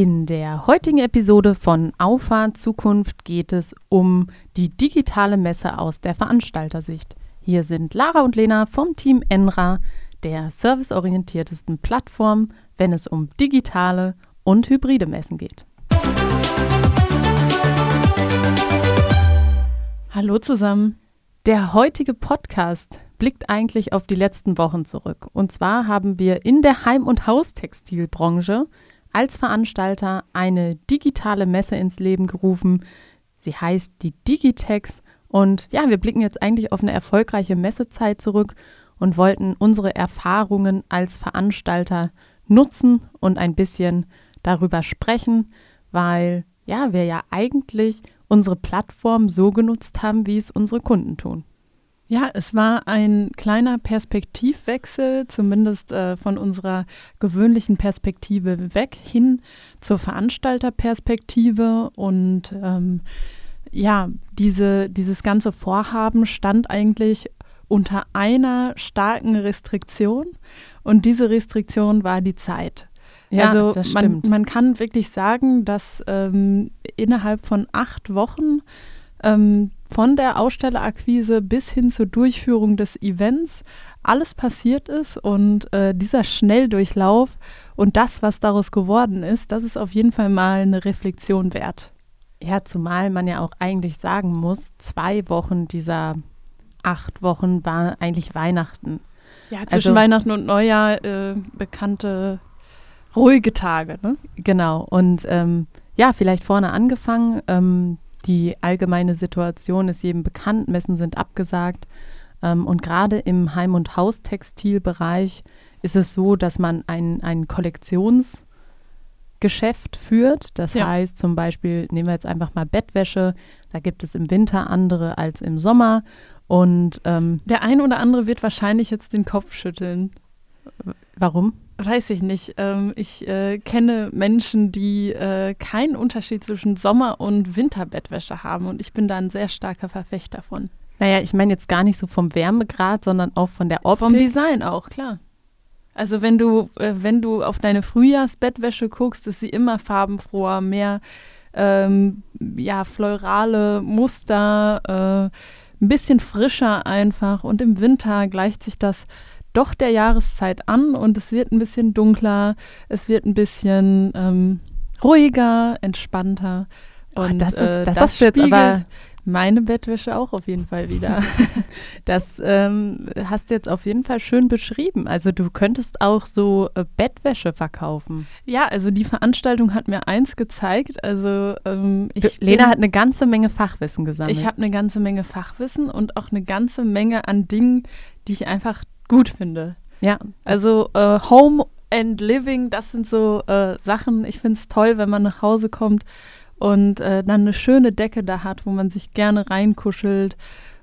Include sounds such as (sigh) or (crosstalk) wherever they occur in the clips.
In der heutigen Episode von Auffahrt Zukunft geht es um die digitale Messe aus der Veranstaltersicht. Hier sind Lara und Lena vom Team Enra, der serviceorientiertesten Plattform, wenn es um digitale und hybride Messen geht. Hallo zusammen. Der heutige Podcast blickt eigentlich auf die letzten Wochen zurück. Und zwar haben wir in der Heim- und Haustextilbranche als Veranstalter eine digitale Messe ins Leben gerufen. Sie heißt die Digitex. Und ja, wir blicken jetzt eigentlich auf eine erfolgreiche Messezeit zurück und wollten unsere Erfahrungen als Veranstalter nutzen und ein bisschen darüber sprechen, weil ja, wir ja eigentlich unsere Plattform so genutzt haben, wie es unsere Kunden tun. Ja, es war ein kleiner Perspektivwechsel, zumindest äh, von unserer gewöhnlichen Perspektive weg hin zur Veranstalterperspektive. Und ähm, ja, diese, dieses ganze Vorhaben stand eigentlich unter einer starken Restriktion. Und diese Restriktion war die Zeit. Ja, also das man, man kann wirklich sagen, dass ähm, innerhalb von acht Wochen ähm, von der Ausstellerakquise bis hin zur Durchführung des Events alles passiert ist und äh, dieser Schnelldurchlauf und das, was daraus geworden ist, das ist auf jeden Fall mal eine Reflexion wert. Ja, zumal man ja auch eigentlich sagen muss, zwei Wochen dieser acht Wochen war eigentlich Weihnachten. Ja, zwischen Also- Weihnachten und Neujahr äh, bekannte ruhige Tage. Ne? Genau. Und ähm, ja, vielleicht vorne angefangen. Ähm, die allgemeine Situation ist jedem bekannt. Messen sind abgesagt. Ähm, und gerade im Heim- und Haustextilbereich ist es so, dass man ein, ein Kollektionsgeschäft führt. Das Ja. heißt zum Beispiel, nehmen wir jetzt einfach mal Bettwäsche. Da gibt es im Winter andere als im Sommer. Und ähm, Der ein oder andere wird wahrscheinlich jetzt den Kopf schütteln. warum? Weiß ich nicht. Ähm, ich äh, kenne Menschen, die äh, keinen Unterschied zwischen Sommer- und Winterbettwäsche haben und ich bin da ein sehr starker Verfechter von. Naja, ich meine jetzt gar nicht so vom Wärmegrad, sondern auch von der Optik. Vom Design auch, klar. Also wenn du, äh, wenn du auf deine Frühjahrsbettwäsche guckst, ist sie immer farbenfroher, mehr ähm, ja, fleurale Muster, äh, ein bisschen frischer einfach. Und im Winter gleicht sich das doch der Jahreszeit an und es wird ein bisschen dunkler, es wird ein bisschen ähm, ruhiger, entspannter. Oh, Und das ist- äh, das das du jetzt spiegelt aber- meine Bettwäsche auch auf jeden Fall wieder. (laughs) Das ähm, hast du jetzt auf jeden Fall schön beschrieben. Also du könntest auch so äh, Bettwäsche verkaufen. Ja, also die Veranstaltung hat mir eins gezeigt. Also ähm, ich Lena bin, hat eine ganze Menge Fachwissen gesammelt. ich habe eine ganze Menge Fachwissen und auch eine ganze Menge an Dingen, die ich einfach gut finde. ja, Also äh, Home and Living, das sind so äh, Sachen. Ich finde es toll, wenn man nach Hause kommt und äh, dann eine schöne Decke da hat, wo man sich gerne reinkuschelt.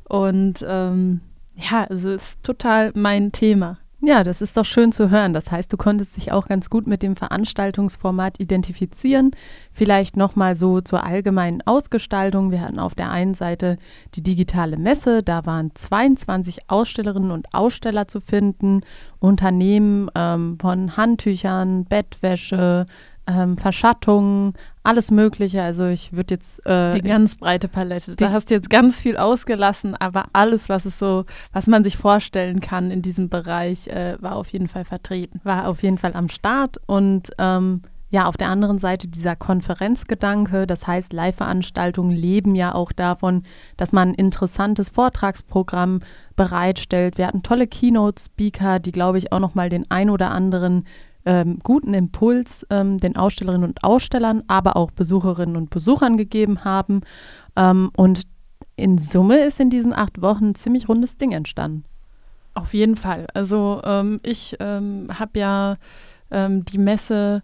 Und ähm, ja, also ist total mein Thema. Ja, das ist doch schön zu hören. Das heißt, du konntest dich auch ganz gut mit dem Veranstaltungsformat identifizieren. Vielleicht nochmal so zur allgemeinen Ausgestaltung. Wir hatten auf der einen Seite die digitale Messe. Da waren 22 Ausstellerinnen und Aussteller zu finden. Unternehmen ähm, von Handtüchern, Bettwäsche, ähm, Verschattungen, alles Mögliche. Also ich würde jetzt äh, Die ganz breite Palette. Da hast du jetzt ganz viel ausgelassen, aber alles, was es so, was man sich vorstellen kann in diesem Bereich, äh, war auf jeden Fall vertreten. war auf jeden Fall am Start und ähm, ja, auf der anderen Seite dieser Konferenzgedanke, das heißt, Live-Veranstaltungen leben ja auch davon, dass man ein interessantes Vortragsprogramm bereitstellt. Wir hatten tolle Keynote-Speaker, die, glaube ich, auch nochmal den ein oder anderen ähm, guten Impuls ähm, den Ausstellerinnen und Ausstellern, aber auch Besucherinnen und Besuchern gegeben haben. Ähm, und in Summe ist in diesen acht Wochen ein ziemlich rundes Ding entstanden. Auf jeden Fall. Also ähm, ich ähm, habe ja ähm, die Messe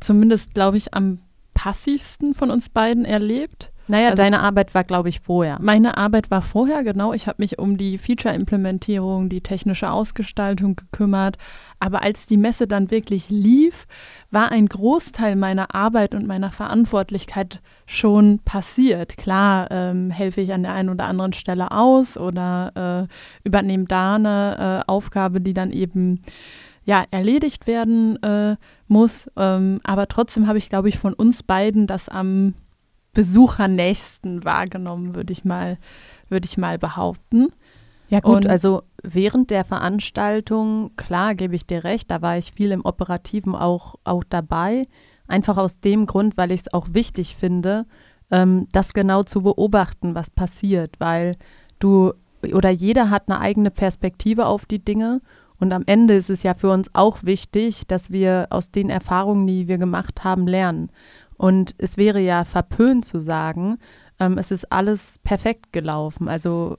zumindest, glaube ich, am passivsten von uns beiden erlebt. Naja, Also- deine Arbeit war, glaube ich, vorher. Meine Arbeit war vorher, genau. Ich habe mich um die Feature-Implementierung, die technische Ausgestaltung gekümmert. Aber als die Messe dann wirklich lief, war ein Großteil meiner Arbeit und meiner Verantwortlichkeit schon passiert. Klar ähm, helfe ich an der einen oder anderen Stelle aus oder äh, übernehme da eine äh, Aufgabe, die dann eben ja, erledigt werden äh, muss. Ähm, aber trotzdem habe ich, glaube ich, von uns beiden das am besuchernächsten wahrgenommen, würde ich mal, würde ich mal behaupten. Ja gut, Und, also während der Veranstaltung, klar, gebe ich dir recht, da war ich viel im Operativen auch, auch dabei. Einfach aus dem Grund, weil ich es auch wichtig finde, ähm, das genau zu beobachten, was passiert, weil du oder jeder hat eine eigene Perspektive auf die Dinge und am Ende ist es ja für uns auch wichtig, dass wir aus den Erfahrungen, die wir gemacht haben, lernen. Und es wäre ja verpönt zu sagen, ähm, es ist alles perfekt gelaufen. Also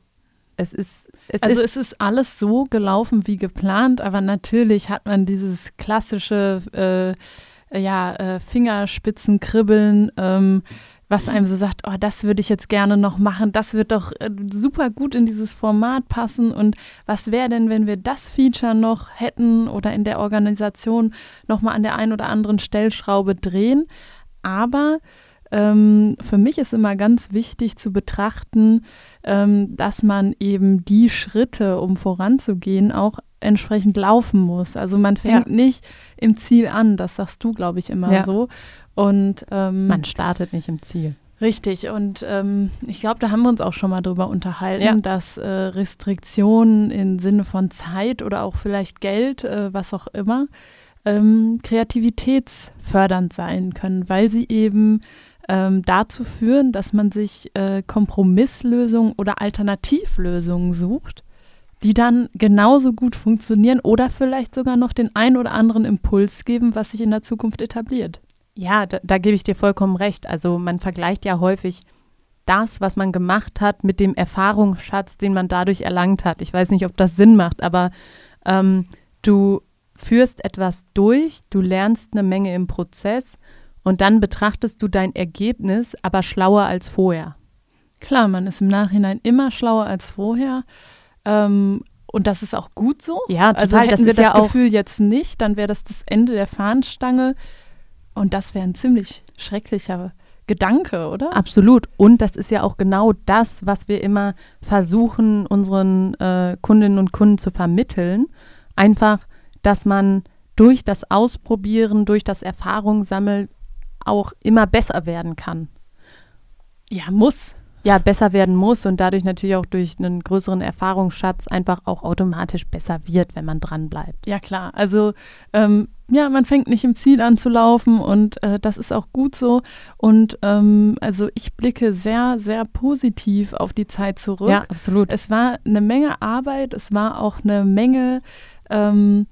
es ist. Es also ist, es ist alles so gelaufen wie geplant, aber natürlich hat man dieses klassische äh, ja, äh, Fingerspitzenkribbeln. Ähm, was einem so sagt, oh, das würde ich jetzt gerne noch machen, das wird doch äh, super gut in dieses Format passen und was wäre denn, wenn wir das Feature noch hätten oder in der Organisation nochmal an der einen oder anderen Stellschraube drehen. Aber ähm, für mich ist immer ganz wichtig zu betrachten, ähm, dass man eben die Schritte, um voranzugehen, auch entsprechend laufen muss. Also man fängt ja. nicht im Ziel an, das sagst du, glaube ich, immer ja. so. Und ähm, man startet nicht im Ziel. Richtig, und ähm, ich glaube, da haben wir uns auch schon mal drüber unterhalten, ja. dass äh, Restriktionen im Sinne von Zeit oder auch vielleicht Geld, äh, was auch immer, ähm, kreativitätsfördernd sein können, weil sie eben ähm, dazu führen, dass man sich äh, Kompromisslösungen oder Alternativlösungen sucht, die dann genauso gut funktionieren oder vielleicht sogar noch den ein oder anderen Impuls geben, was sich in der Zukunft etabliert. Ja, da, da gebe ich dir vollkommen recht. Also man vergleicht ja häufig das, was man gemacht hat, mit dem Erfahrungsschatz, den man dadurch erlangt hat. Ich weiß nicht, ob das Sinn macht, aber ähm, du führst etwas durch, du lernst eine Menge im Prozess und dann betrachtest du dein Ergebnis aber schlauer als vorher. Klar, man ist im Nachhinein immer schlauer als vorher. Ähm, und das ist auch gut so. Ja, also total. Also hätten das wir das ja Gefühl jetzt nicht, dann wäre das das Ende der Fahnenstange. Und das wäre ein ziemlich schrecklicher Gedanke, oder? Absolut. Und das ist ja auch genau das, was wir immer versuchen, unseren äh, Kundinnen und Kunden zu vermitteln. Einfach, dass man durch das Ausprobieren, durch das Erfahrung sammeln auch immer besser werden kann. Ja, muss ja, besser werden muss und dadurch natürlich auch durch einen größeren Erfahrungsschatz einfach auch automatisch besser wird, wenn man dran bleibt. Ja, klar. Also ähm, ja, man fängt nicht im Ziel an zu laufen und äh, das ist auch gut so. Und ähm, also ich blicke sehr, sehr positiv auf die Zeit zurück. Ja, absolut. Es war eine Menge Arbeit, es war auch eine Menge ähm,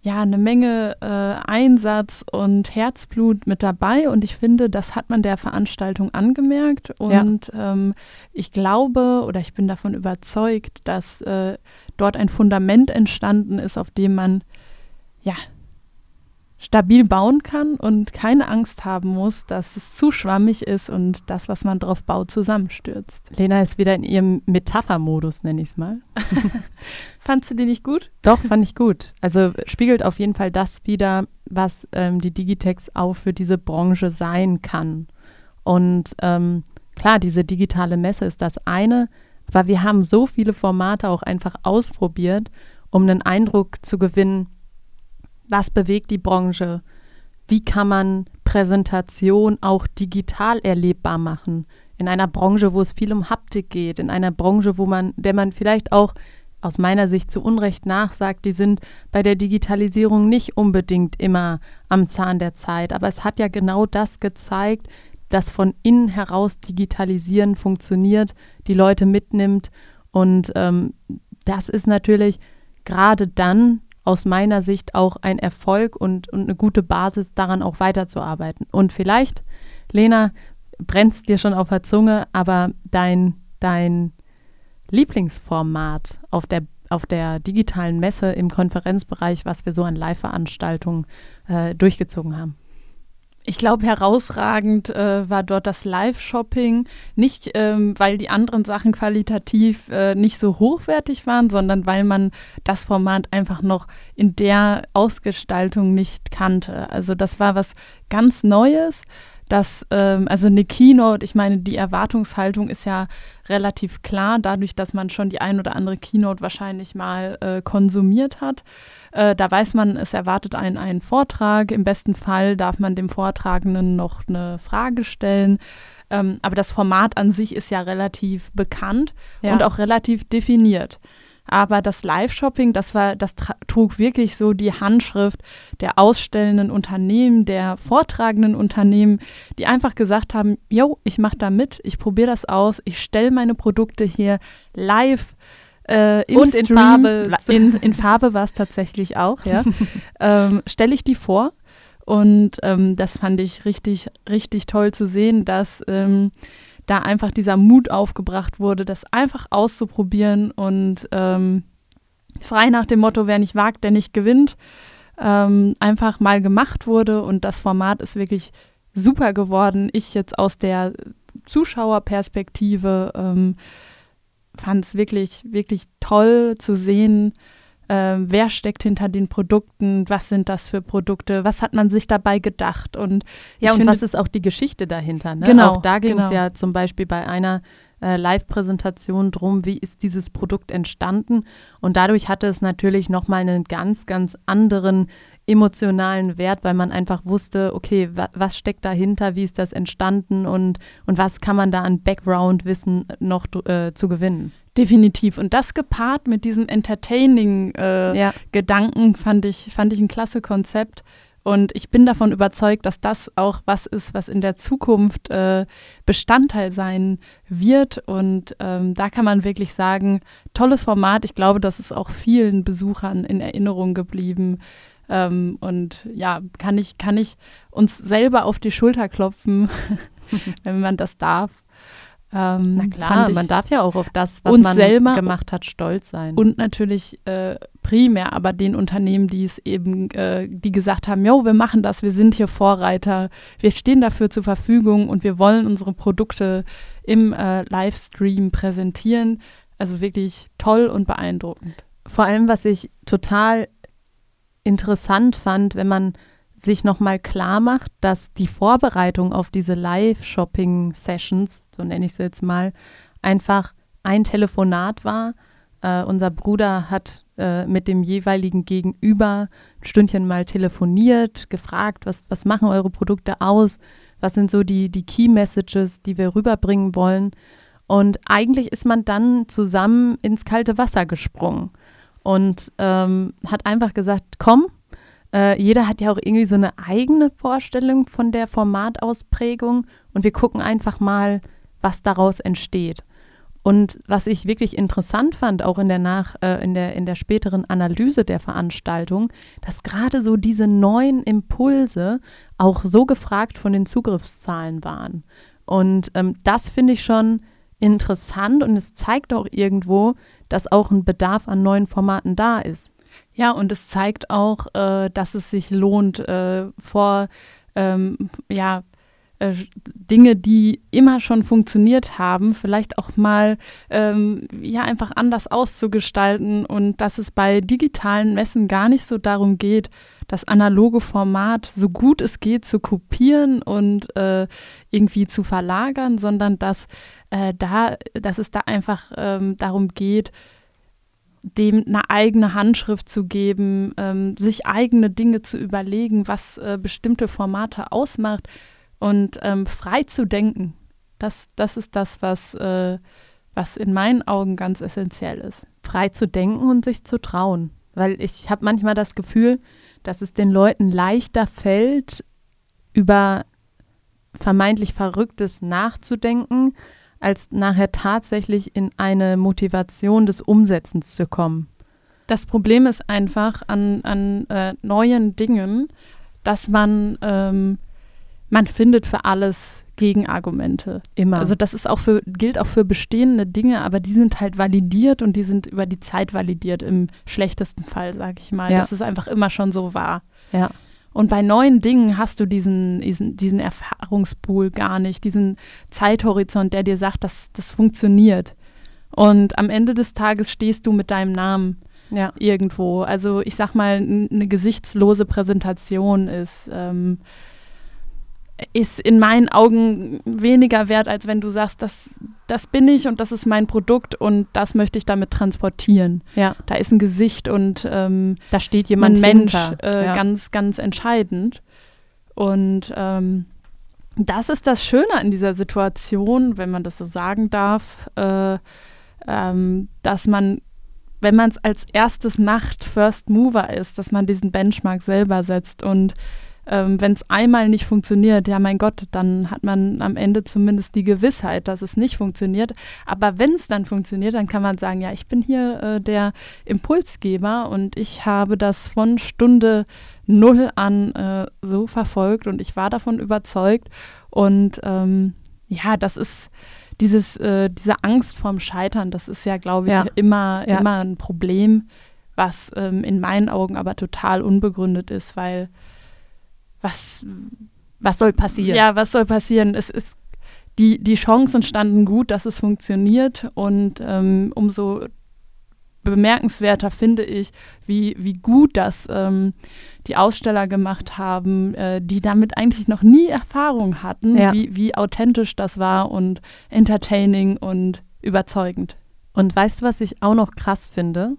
ja eine Menge äh, Einsatz und Herzblut mit dabei und ich finde, das hat man der Veranstaltung angemerkt und ja. ähm, ich glaube oder ich bin davon überzeugt, dass äh, dort ein Fundament entstanden ist, auf dem man ja stabil bauen kann und keine Angst haben muss, dass es zu schwammig ist und das, was man drauf baut, zusammenstürzt. Lena ist wieder in ihrem Metaphermodus, nenne ich es mal. (laughs) Fandst du die nicht gut? Doch, fand ich gut. Also spiegelt auf jeden Fall das wieder, was ähm, die Digitex auch für diese Branche sein kann. Und ähm, klar, diese digitale Messe ist das eine, aber wir haben so viele Formate auch einfach ausprobiert, um einen Eindruck zu gewinnen, was bewegt die Branche? Wie kann man Präsentation auch digital erlebbar machen? In einer Branche, wo es viel um Haptik geht, in einer Branche, wo man, der man vielleicht auch aus meiner Sicht zu Unrecht nachsagt, die sind bei der Digitalisierung nicht unbedingt immer am Zahn der Zeit. Aber es hat ja genau das gezeigt, dass von innen heraus Digitalisieren funktioniert, die Leute mitnimmt. Und ähm, das ist natürlich gerade dann aus meiner Sicht auch ein Erfolg und, und eine gute Basis, daran auch weiterzuarbeiten. Und vielleicht, Lena, brennt dir schon auf der Zunge, aber dein, dein Lieblingsformat auf der, auf der digitalen Messe im Konferenzbereich, was wir so an Live-Veranstaltungen äh, durchgezogen haben. Ich glaube, herausragend äh, war dort das Live-Shopping. Nicht, ähm, weil die anderen Sachen qualitativ äh, nicht so hochwertig waren, sondern weil man das Format einfach noch in der Ausgestaltung nicht kannte. Also das war was ganz Neues. Dass, ähm, also eine Keynote, ich meine, die Erwartungshaltung ist ja relativ klar, dadurch, dass man schon die ein oder andere Keynote wahrscheinlich mal äh, konsumiert hat. Äh, da weiß man, es erwartet einen einen Vortrag. Im besten Fall darf man dem Vortragenden noch eine Frage stellen. Ähm, aber das Format an sich ist ja relativ bekannt ja. und auch relativ definiert. Aber das Live-Shopping, das war, das trug wirklich so die Handschrift der ausstellenden Unternehmen, der vortragenden Unternehmen, die einfach gesagt haben, yo, ich mache da mit, ich probiere das aus, ich stelle meine Produkte hier live äh, und in Farbe. In, in Farbe war es tatsächlich auch, ja. (laughs) ähm, stelle ich die vor. Und ähm, das fand ich richtig, richtig toll zu sehen, dass ähm, da einfach dieser Mut aufgebracht wurde, das einfach auszuprobieren und ähm, frei nach dem Motto, wer nicht wagt, der nicht gewinnt, ähm, einfach mal gemacht wurde und das Format ist wirklich super geworden. Ich jetzt aus der Zuschauerperspektive ähm, fand es wirklich, wirklich toll zu sehen, äh, wer steckt hinter den Produkten, was sind das für Produkte, was hat man sich dabei gedacht und ja und finde, was ist auch die Geschichte dahinter. Ne? Genau, auch da ging es genau. ja zum Beispiel bei einer äh, Live-Präsentation drum, wie ist dieses Produkt entstanden und dadurch hatte es natürlich nochmal einen ganz, ganz anderen emotionalen Wert, weil man einfach wusste, okay, wa was steckt dahinter, wie ist das entstanden und, und was kann man da an Background-Wissen noch äh, zu gewinnen. Definitiv. Und das gepaart mit diesem Entertaining-Gedanken äh, ja. fand, ich, fand ich ein klasse Konzept. Und ich bin davon überzeugt, dass das auch was ist, was in der Zukunft äh, Bestandteil sein wird. Und ähm, da kann man wirklich sagen, tolles Format. Ich glaube, das ist auch vielen Besuchern in Erinnerung geblieben. Ähm, und ja, kann ich, kann ich uns selber auf die Schulter klopfen, (laughs) wenn man das darf. Ähm, Na klar, man darf ja auch auf das, was man selber gemacht hat, stolz sein. Und natürlich äh, primär aber den Unternehmen, die es eben, äh, die gesagt haben, jo, wir machen das, wir sind hier Vorreiter, wir stehen dafür zur Verfügung und wir wollen unsere Produkte im äh, Livestream präsentieren. Also wirklich toll und beeindruckend. Vor allem, was ich total interessant fand, wenn man sich nochmal klar macht, dass die Vorbereitung auf diese Live-Shopping-Sessions, so nenne ich sie jetzt mal, einfach ein Telefonat war. Äh, unser Bruder hat äh, mit dem jeweiligen Gegenüber ein Stündchen mal telefoniert, gefragt, was, was machen eure Produkte aus, was sind so die, die Key Messages, die wir rüberbringen wollen. Und eigentlich ist man dann zusammen ins kalte Wasser gesprungen und ähm, hat einfach gesagt, komm, äh, jeder hat ja auch irgendwie so eine eigene Vorstellung von der Formatausprägung und wir gucken einfach mal, was daraus entsteht. Und was ich wirklich interessant fand, auch in der, nach, äh, in der, in der späteren Analyse der Veranstaltung, dass gerade so diese neuen Impulse auch so gefragt von den Zugriffszahlen waren. Und ähm, das finde ich schon interessant und es zeigt auch irgendwo, dass auch ein Bedarf an neuen Formaten da ist. Ja, und es zeigt auch, äh, dass es sich lohnt, äh, vor ähm, ja, äh, Dinge, die immer schon funktioniert haben, vielleicht auch mal ähm, ja einfach anders auszugestalten und dass es bei digitalen Messen gar nicht so darum geht, das analoge Format so gut es geht zu kopieren und äh, irgendwie zu verlagern, sondern dass äh, da, dass es da einfach ähm, darum geht, dem eine eigene Handschrift zu geben, ähm, sich eigene Dinge zu überlegen, was äh, bestimmte Formate ausmacht und ähm, frei zu denken. Das, das ist das, was, äh, was in meinen Augen ganz essentiell ist. Frei zu denken und sich zu trauen. Weil ich habe manchmal das Gefühl, dass es den Leuten leichter fällt, über vermeintlich Verrücktes nachzudenken, als nachher tatsächlich in eine Motivation des Umsetzens zu kommen. Das Problem ist einfach an, an äh, neuen Dingen, dass man, ähm, man findet für alles Gegenargumente. Immer. Also das ist auch für, gilt auch für bestehende Dinge, aber die sind halt validiert und die sind über die Zeit validiert im schlechtesten Fall, sage ich mal. Ja. Das ist einfach immer schon so wahr. Ja. Und bei neuen Dingen hast du diesen, diesen, diesen Erfahrungspool gar nicht, diesen Zeithorizont, der dir sagt, dass das funktioniert. Und am Ende des Tages stehst du mit deinem Namen ja. irgendwo. Also ich sag mal, eine gesichtslose Präsentation ist, ähm, ist in meinen Augen weniger wert, als wenn du sagst, das, das bin ich und das ist mein Produkt und das möchte ich damit transportieren. Ja. Da ist ein Gesicht und ähm, da steht jemand ein Mensch äh, ja. ganz, ganz entscheidend. Und ähm, das ist das Schöne an dieser Situation, wenn man das so sagen darf, äh, ähm, dass man, wenn man es als erstes macht, First Mover ist, dass man diesen Benchmark selber setzt und ähm, wenn es einmal nicht funktioniert, ja mein Gott, dann hat man am Ende zumindest die Gewissheit, dass es nicht funktioniert. Aber wenn es dann funktioniert, dann kann man sagen, ja, ich bin hier äh, der Impulsgeber und ich habe das von Stunde null an äh, so verfolgt und ich war davon überzeugt. Und ähm, ja, das ist dieses, äh, diese Angst vorm Scheitern, das ist ja, glaube ich, ja. immer, ja. immer ein Problem, was ähm, in meinen Augen aber total unbegründet ist, weil was, was soll passieren? Ja, was soll passieren? Es ist die, die Chancen standen gut, dass es funktioniert und ähm, umso bemerkenswerter finde ich, wie, wie gut das ähm, die Aussteller gemacht haben, äh, die damit eigentlich noch nie Erfahrung hatten, ja. wie, wie authentisch das war und entertaining und überzeugend. Und weißt du, was ich auch noch krass finde?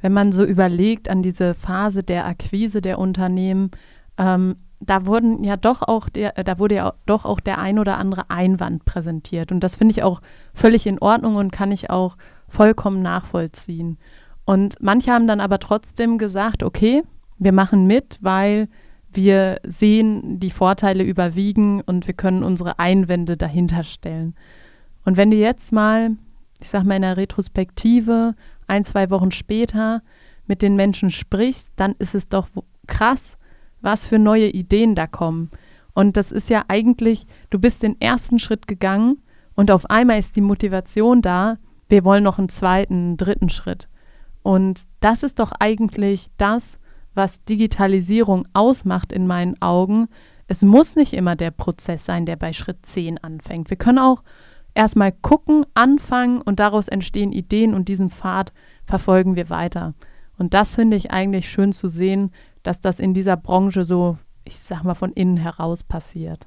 Wenn man so überlegt an diese Phase der Akquise der Unternehmen, ähm, da wurden ja doch auch der, äh, da wurde ja doch auch der ein oder andere Einwand präsentiert. Und das finde ich auch völlig in Ordnung und kann ich auch vollkommen nachvollziehen. Und manche haben dann aber trotzdem gesagt, okay, wir machen mit, weil wir sehen, die Vorteile überwiegen und wir können unsere Einwände dahinter stellen. Und wenn du jetzt mal, ich sag mal in der Retrospektive, ein, zwei Wochen später mit den Menschen sprichst, dann ist es doch krass, was für neue Ideen da kommen. Und das ist ja eigentlich, du bist den ersten Schritt gegangen und auf einmal ist die Motivation da, wir wollen noch einen zweiten, einen dritten Schritt. Und das ist doch eigentlich das, was Digitalisierung ausmacht in meinen Augen. Es muss nicht immer der Prozess sein, der bei Schritt 10 anfängt. Wir können auch erstmal gucken, anfangen und daraus entstehen Ideen und diesen Pfad verfolgen wir weiter. Und das finde ich eigentlich schön zu sehen, dass das in dieser Branche so, ich sag mal, von innen heraus passiert.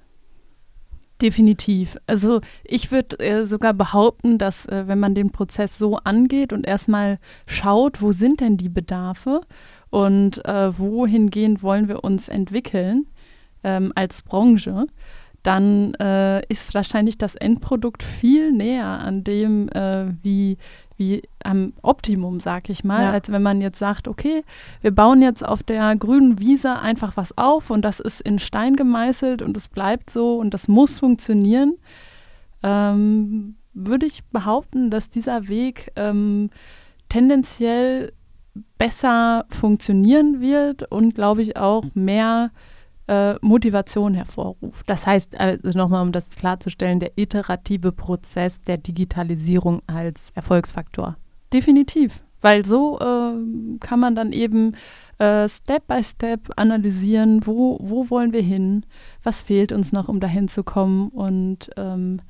Definitiv. Also ich würde äh, sogar behaupten, dass äh, wenn man den Prozess so angeht und erstmal schaut, wo sind denn die Bedarfe und äh, wohingehend wollen wir uns entwickeln ähm, als Branche, dann äh, ist wahrscheinlich das Endprodukt viel näher an dem, äh, wie, wie am Optimum, sag ich mal, ja. als wenn man jetzt sagt, okay, wir bauen jetzt auf der grünen Wiese einfach was auf und das ist in Stein gemeißelt und es bleibt so und das muss funktionieren. Ähm, würde ich behaupten, dass dieser Weg ähm, tendenziell besser funktionieren wird und glaube ich auch mehr äh, Motivation hervorruft. Das heißt, also nochmal, um das klarzustellen, der iterative Prozess der Digitalisierung als Erfolgsfaktor. Definitiv, weil so äh, kann man dann eben äh, Step by Step analysieren, wo, wo wollen wir hin, was fehlt uns noch, um dahin zu kommen und ähm,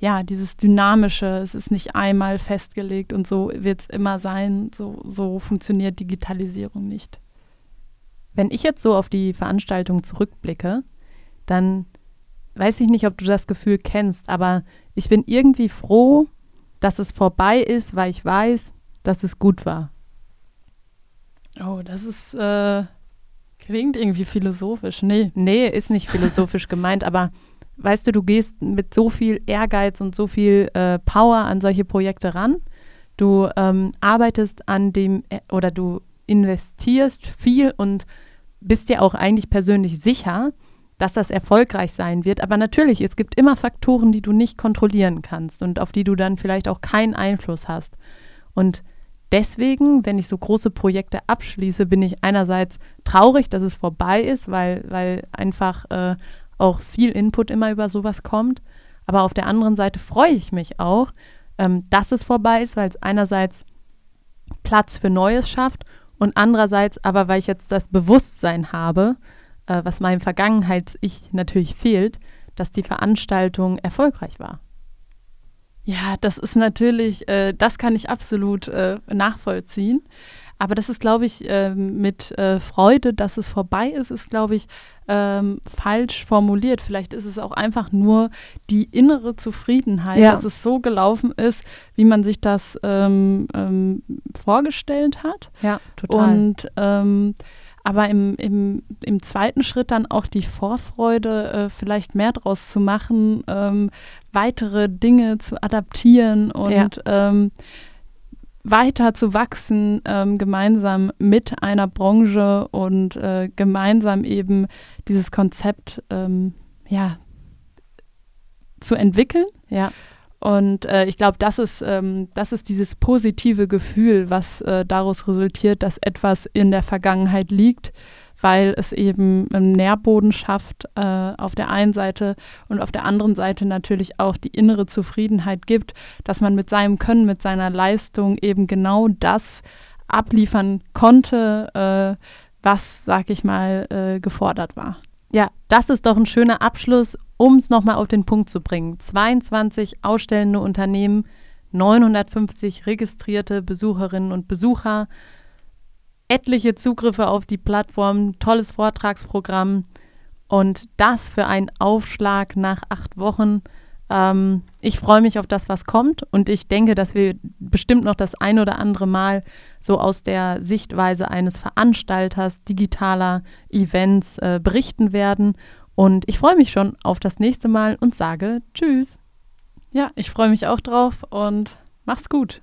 ja, dieses Dynamische, es ist nicht einmal festgelegt und so wird es immer sein, so, so funktioniert Digitalisierung nicht. Wenn ich jetzt so auf die Veranstaltung zurückblicke, dann weiß ich nicht, ob du das Gefühl kennst, aber ich bin irgendwie froh, dass es vorbei ist, weil ich weiß, dass es gut war. Oh, das ist, äh, klingt irgendwie philosophisch. Nee. Nee, ist nicht philosophisch (laughs) gemeint, aber weißt du, du gehst mit so viel Ehrgeiz und so viel äh, Power an solche Projekte ran. Du ähm, arbeitest an dem äh, oder du investierst viel und bist dir auch eigentlich persönlich sicher, dass das erfolgreich sein wird. Aber natürlich, es gibt immer Faktoren, die du nicht kontrollieren kannst und auf die du dann vielleicht auch keinen Einfluss hast. Und deswegen, wenn ich so große Projekte abschließe, bin ich einerseits traurig, dass es vorbei ist, weil, weil einfach äh, auch viel Input immer über sowas kommt. Aber auf der anderen Seite freue ich mich auch, ähm, dass es vorbei ist, weil es einerseits Platz für Neues schafft und andererseits aber, weil ich jetzt das Bewusstsein habe, äh, was meinem Vergangenheits-Ich natürlich fehlt, dass die Veranstaltung erfolgreich war. Ja, das ist natürlich, äh, das kann ich absolut äh, nachvollziehen. Aber das ist, glaube ich, äh, mit äh, Freude, dass es vorbei ist, ist, glaube ich, ähm, falsch formuliert. Vielleicht ist es auch einfach nur die innere Zufriedenheit, ja. dass es so gelaufen ist, wie man sich das ähm, ähm, vorgestellt hat. Ja, total. Und ähm, aber im, im, im zweiten Schritt dann auch die Vorfreude, äh, vielleicht mehr draus zu machen, ähm, weitere Dinge zu adaptieren und ja. ähm, weiter zu wachsen, ähm, gemeinsam mit einer Branche und äh, gemeinsam eben dieses Konzept ähm, ja, zu entwickeln. Ja. Und äh, ich glaube, das ist, ähm, das ist dieses positive Gefühl, was äh, daraus resultiert, dass etwas in der Vergangenheit liegt, weil es eben einen Nährboden schafft äh, auf der einen Seite und auf der anderen Seite natürlich auch die innere Zufriedenheit gibt, dass man mit seinem Können, mit seiner Leistung eben genau das abliefern konnte, äh, was, sag ich mal, äh, gefordert war. Ja, das ist doch ein schöner Abschluss, um es nochmal auf den Punkt zu bringen. 22 ausstellende Unternehmen, 950 registrierte Besucherinnen und Besucher, etliche Zugriffe auf die Plattform, tolles Vortragsprogramm und das für einen Aufschlag nach acht Wochen. Ähm, ich freue mich auf das, was kommt und ich denke, dass wir bestimmt noch das ein oder andere Mal so aus der Sichtweise eines Veranstalters digitaler Events äh, berichten werden. Und ich freue mich schon auf das nächste Mal und sage Tschüss. Ja, ich freue mich auch drauf und mach's gut.